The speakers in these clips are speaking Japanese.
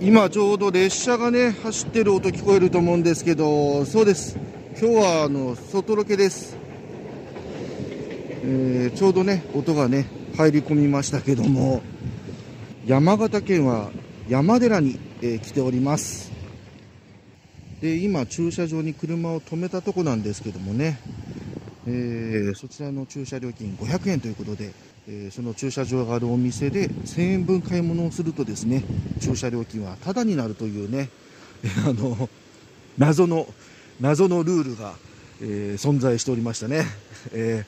今ちょうど列車がね走ってる音聞こえると思うんですけどそうです。今日はあの外ロケです、えー、ちょうどね音がね入り込みましたけども山形県は山寺に、えー、来ております。で今駐車場に車を止めたとこなんですけどもね、えー、そちらの駐車料金500円ということでえー、その駐車場があるお店で1000円分買い物をするとですね駐車料金はタダになるというね、あの謎の謎のルールが、えー、存在しておりましたね、え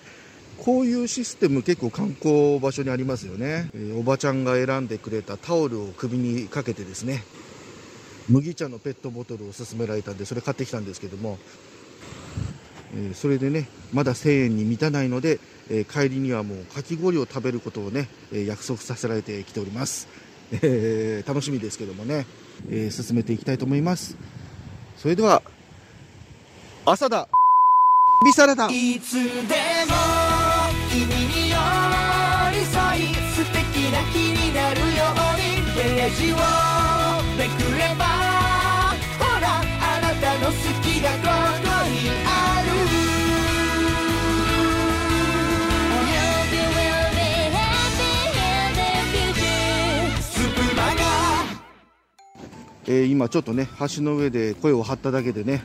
こういうシステム結構観光場所にありますよね、えおばちゃんが選んでくれたタオルを首にかけてですね麦茶のペットボトルを勧められたんでそれ買ってきたんですけどもえそれでねまだ1000円に満たないので、え帰りにはもうかき氷を食べることをね、え約束させられてきております、えー、楽しみですけどもね、え進めていきたいと思います。それでは朝だ。ビサラダいつでも君に寄り添い素敵な日になるようにページをめくればほらあなたの好きがここえー、今ちょっとね橋の上で声を張っただけでね、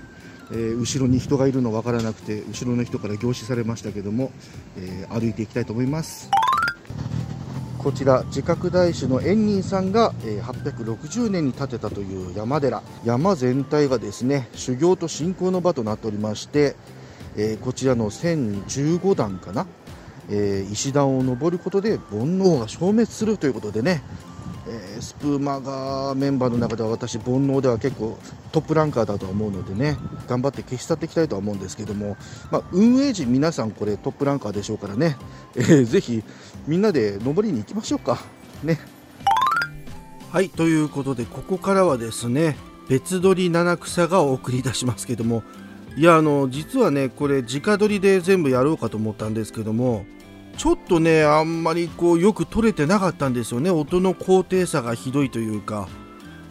えー、後ろに人がいるの分からなくて後ろの人から凝視されましたけども、えー、歩いていきたいと思います。こちら自覚大師の円仁さんが、え860年に建てたという山寺。山全体がですね修行と信仰の場となっておりまして、えこちらの1015段かな、え石段を登ることで煩悩が消滅するということでねえー、スプーマガメンバーの中では私煩悩では結構トップランカーだとは思うのでね頑張って消し去っていきたいとは思うんですけども、まあ、運営時皆さんこれトップランカーでしょうからね、えー、ぜひみんなで登りに行きましょうか。ね。はいということでここからはですね別撮り七草がお送り出しますけどもいやあの実はねこれ直撮りで全部やろうかと思ったんですけどもとねあんまりこうよく取れてなかったんですよね。音の高低差がひどいというか。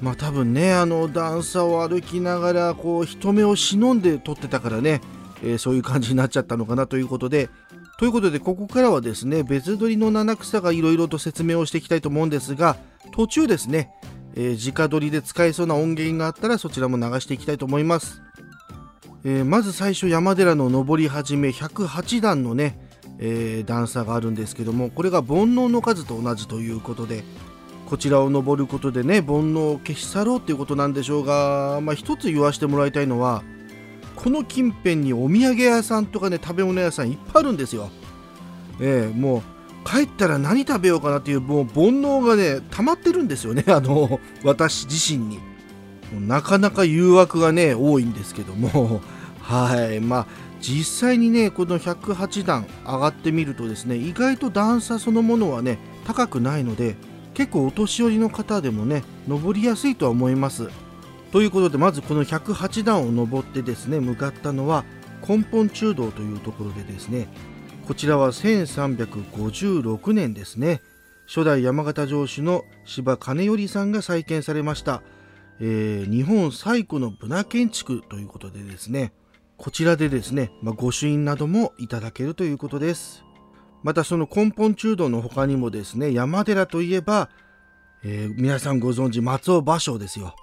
まあ多分ねあの段差を歩きながらこう人目を忍んで撮ってたからね、えー、そういう感じになっちゃったのかなということで。ということでここからはですね別撮りの七草がいろいろと説明をしていきたいと思うんですが途中ですね、えー、直撮りで使えそうな音源があったらそちらも流していきたいと思います、えー、まず最初山寺の登り始め108段のねえー、段差があるんですけどもこれが煩悩の数と同じということでこちらを登ることでね煩悩を消し去ろうっていうことなんでしょうが、まあ、一つ言わせてもらいたいのはこの近辺にお土産屋さんとかね食べ物屋さんいっぱいあるんですよ。えー、もう帰ったら何食べようかなっていうもう煩悩がね溜まってるんですよね。あの私自身に。なかなか誘惑がね多いんですけども。はい。まあ実際にねこの108段上がってみるとですね意外と段差そのものはね高くないので結構お年寄りの方でもね登りやすいとは思います。ということでまずこの108段を登ってですね向かったのは根本中道というところでですねこちらは1356年ですね。初代山形城主の柴金頼さんが再建されました、えー、日本最古のブナ建築ということでですねこちらでですね、まあ、御朱印などもいただけるということです。またその根本中道の他にもですね、山寺といえば、えー、皆さんご存知松尾芭蕉ですよ。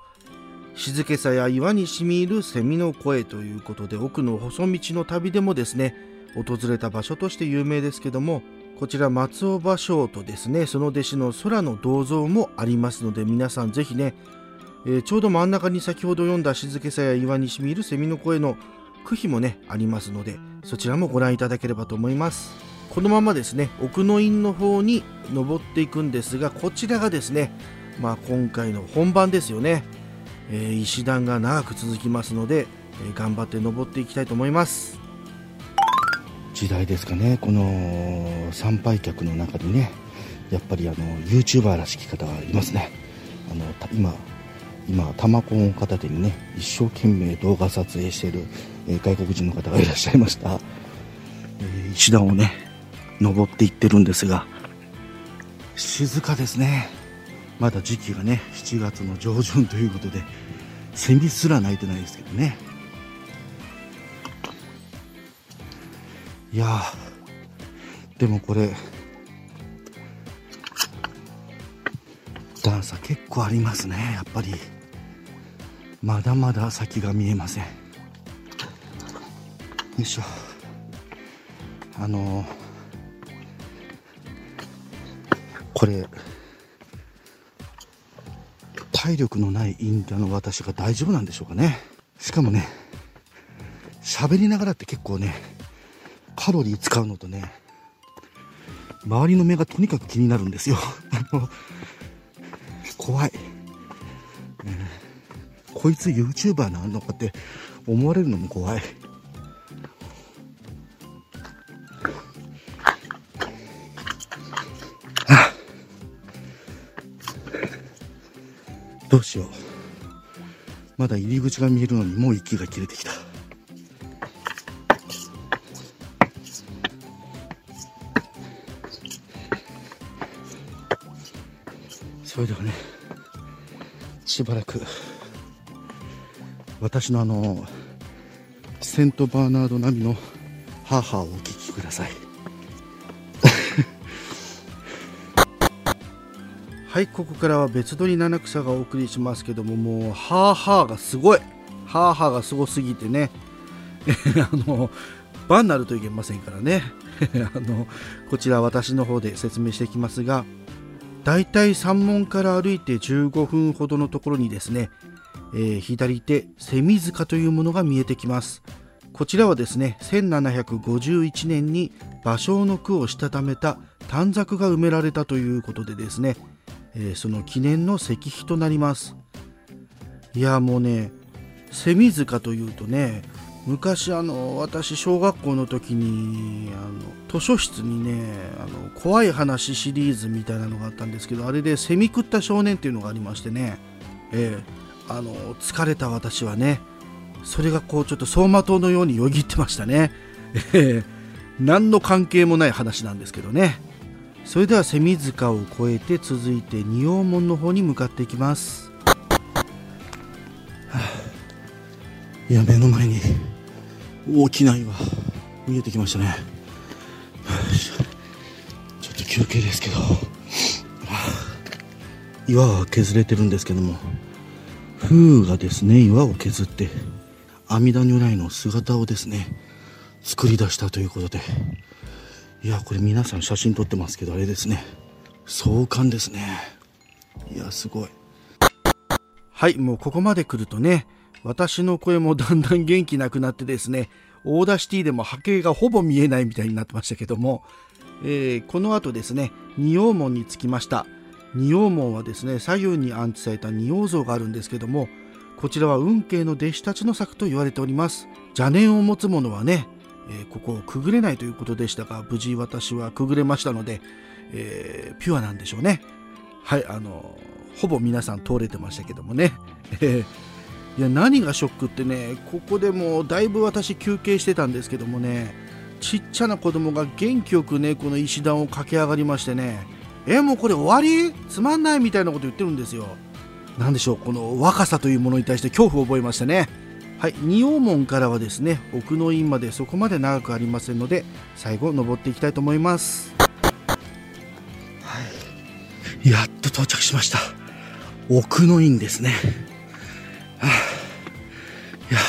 静けさや岩にしみ入る蝉の声ということで奥の細道の旅でもですね訪れた場所として有名ですけどもこちら松尾芭蕉とですねその弟子の空の銅像もありますので皆さんぜひね、えー、ちょうど真ん中に先ほど読んだ静けさや岩にしみ入る蝉の声の区碑もねありますのでそちらもご覧いただければと思います。このままですね奥の院の方に登っていくんですがこちらがですねまあ今回の本番ですよね、えー、石段が長く続きますので、えー、頑張って登っていきたいと思います。時代ですかねこの参拝客の中にねやっぱりあの YouTuber らしき方がいますね。あの今今タマコンを片手にね一生懸命動画撮影しているえ外国人の方がいらっしゃいました、え石段をね登っていってるんですが静かですね。まだ時期がね7月の上旬ということでセミすら鳴いてないですけどね。いやでもこれ段差結構ありますね。やっぱりまだまだ先が見えません。いしょ。あのこれ体力のないインディアの私が大丈夫なんでしょうかね。しかもね喋りながらって結構ねカロリー使うのとね周りの目がとにかく気になるんですよ。怖い、こいつ YouTuber なのかって思われるのも怖い。どうしよう。まだ入り口が見えるのにもう息が切れてきた。それではねしばらく私のあのセントバーナード並みの母をお聞きください。はいここからは別撮り七草がお送りしますけどももうハーハーがすごい。ハーハーがすごすぎてね。あのバンなるといけませんからね。あのこちら私の方で説明していきますがだいたい山門から歩いて15分ほどのところにですね、えー、左手蝉塚というものが見えてきます。こちらはですね1751年に芭蕉の句をしたためた短冊が埋められたということでですね、えー、その記念の石碑となります。いやもうね蝉塚というとね昔あの私小学校の時にあの図書室にねあの怖い話シリーズみたいなのがあったんですけどあれで「セミ食った少年」っていうのがありましてね、えー、あの疲れた私はねそれがこうちょっと走馬灯のようによぎってましたね、えー、何の関係もない話なんですけどね。それでは蝉塚を越えて続いて仁王門の方に向かっていきます、はあ、いや目の前に大きな岩見えてきましたね。ちょっと休憩ですけど。岩は削れてるんですけども。風がですね岩を削って阿弥陀如来の姿をですね作り出したということで。いやこれ皆さん写真撮ってますけどあれですね壮観ですねいやすごいはいもうここまで来るとね私の声もだんだん元気なくなってですね、 Audacity でも波形がほぼ見えないみたいになってましたけども、えー、この後ですね、仁王門に着きました。仁王門はですね、左右に安置された仁王像があるんですけども、こちらは運慶の弟子たちの作と言われております。邪念を持つ者はね、えー、ここをくぐれないということでしたが、無事私はくぐれましたので、えー、ピュアなんでしょうね。はい、あのほぼ皆さん通れてましたけどもね。えーいや何がショックってねここでもだいぶ私休憩してたんですけどもねちっちゃな子供が元気よくねこの石段を駆け上がりましてねえもうこれ終わり？つまんないみたいなこと言ってるんですよ何でしょうこの若さというものに対して恐怖を覚えましたねはい仁王門からはですね奥の院までそこまで長くありませんので最後登っていきたいと思います。はい。やっと到着しました。奥の院ですね。はあ。いや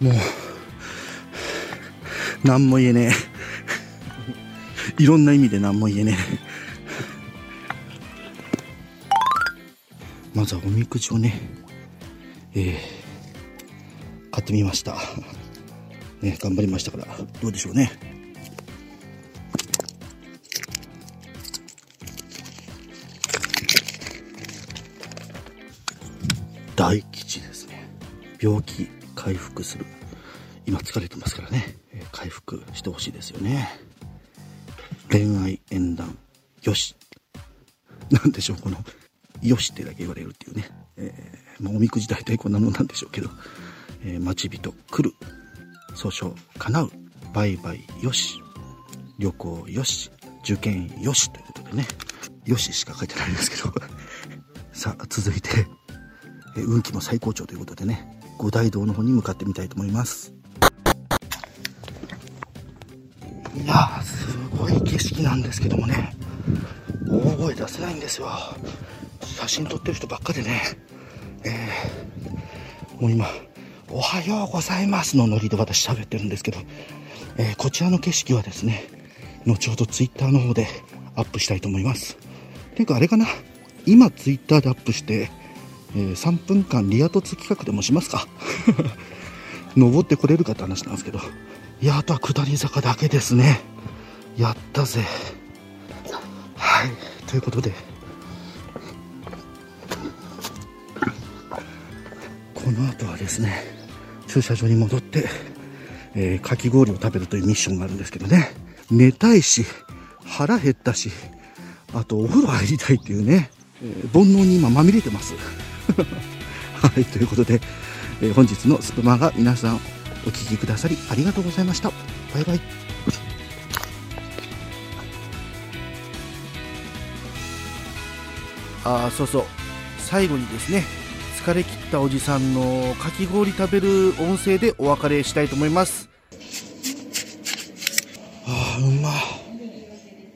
もう何も言えねえ。いろんな意味で何も言えねえ。まずはおみくじをね。えー、買ってみました。ね頑張りましたから。どうでしょうね。大吉ですね。病気回復する。今疲れてますからね、回復してほしいですよね。恋愛縁談。よし。なんでしょう。このよしってだけ言われるっていうね、えー、まあ、おみくじ大体こんなのなんでしょうけど、えー、待ち人来る。訴訟叶う売買よし。旅行よし。受験よしということでね。よししか書いてないんですけど。さあ続いて、え運気も最高潮ということでね。五大道の方に向かってみたいと思います。いやすごい景色なんですけどもね。大声出せないんですよ。写真撮ってる人ばっかでね。えー、もう今「おはようございます」のノリで私喋ってるんですけど、えー、こちらの景色はですね後ほどツイッターの方でアップしたいと思います。ていうかあれかな今ツイッターでアップして、えー、3分間リア凸企画でもしますか。登ってこれるかって話なんですけどいやあとは下り坂だけですね。やったぜ。はい。ということでこの後はですね駐車場に戻って、えー、かき氷を食べるというミッションがあるんですけどね。寝たいし腹減ったしあとお風呂入りたいっていうね、えー、煩悩に今まみれてます。はいということで、えー、本日のスプマが皆さんお聴きくださりありがとうございました。バイバイ。あそうそう。最後にですね疲れ切ったおじさんのかき氷食べる音声でお別れしたいと思います。